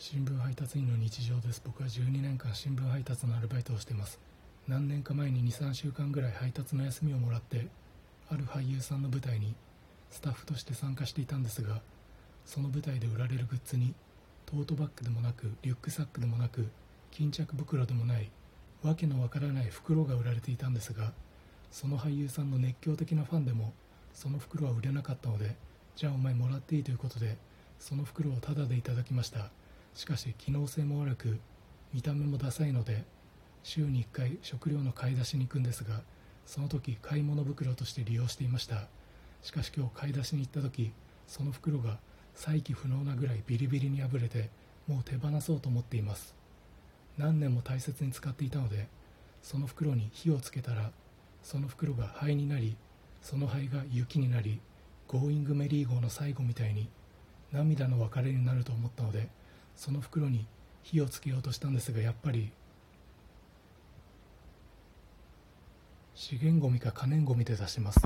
新聞配達員の日常です。僕は12年間新聞配達のアルバイトをしてます。何年か前に23週間ぐらい配達の休みをもらってある俳優さんの舞台にスタッフとして参加していたんですがその舞台で売られるグッズにトートバッグでもなくリュックサックでもなく巾着袋でもないわけのわからない袋が売られていたんですがその俳優さんの熱狂的なファンでもその袋は売れなかったのでじゃあお前もらっていいということでその袋をタダでいただきました。しかし機能性も悪く見た目もダサいので週に1回食料の買い出しに行くんですがその時買い物袋として利用していました。しかし今日買い出しに行った時その袋が再起不能なぐらいビリビリに破れてもう手放そうと思っています。何年も大切に使っていたのでその袋に火をつけたらその袋が灰になりその灰が雪になりゴーイングメリー号の最後みたいに涙の別れになると思ったのでその袋に火をつけようとしたんですがやっぱり資源ごみか可燃ごみで出します。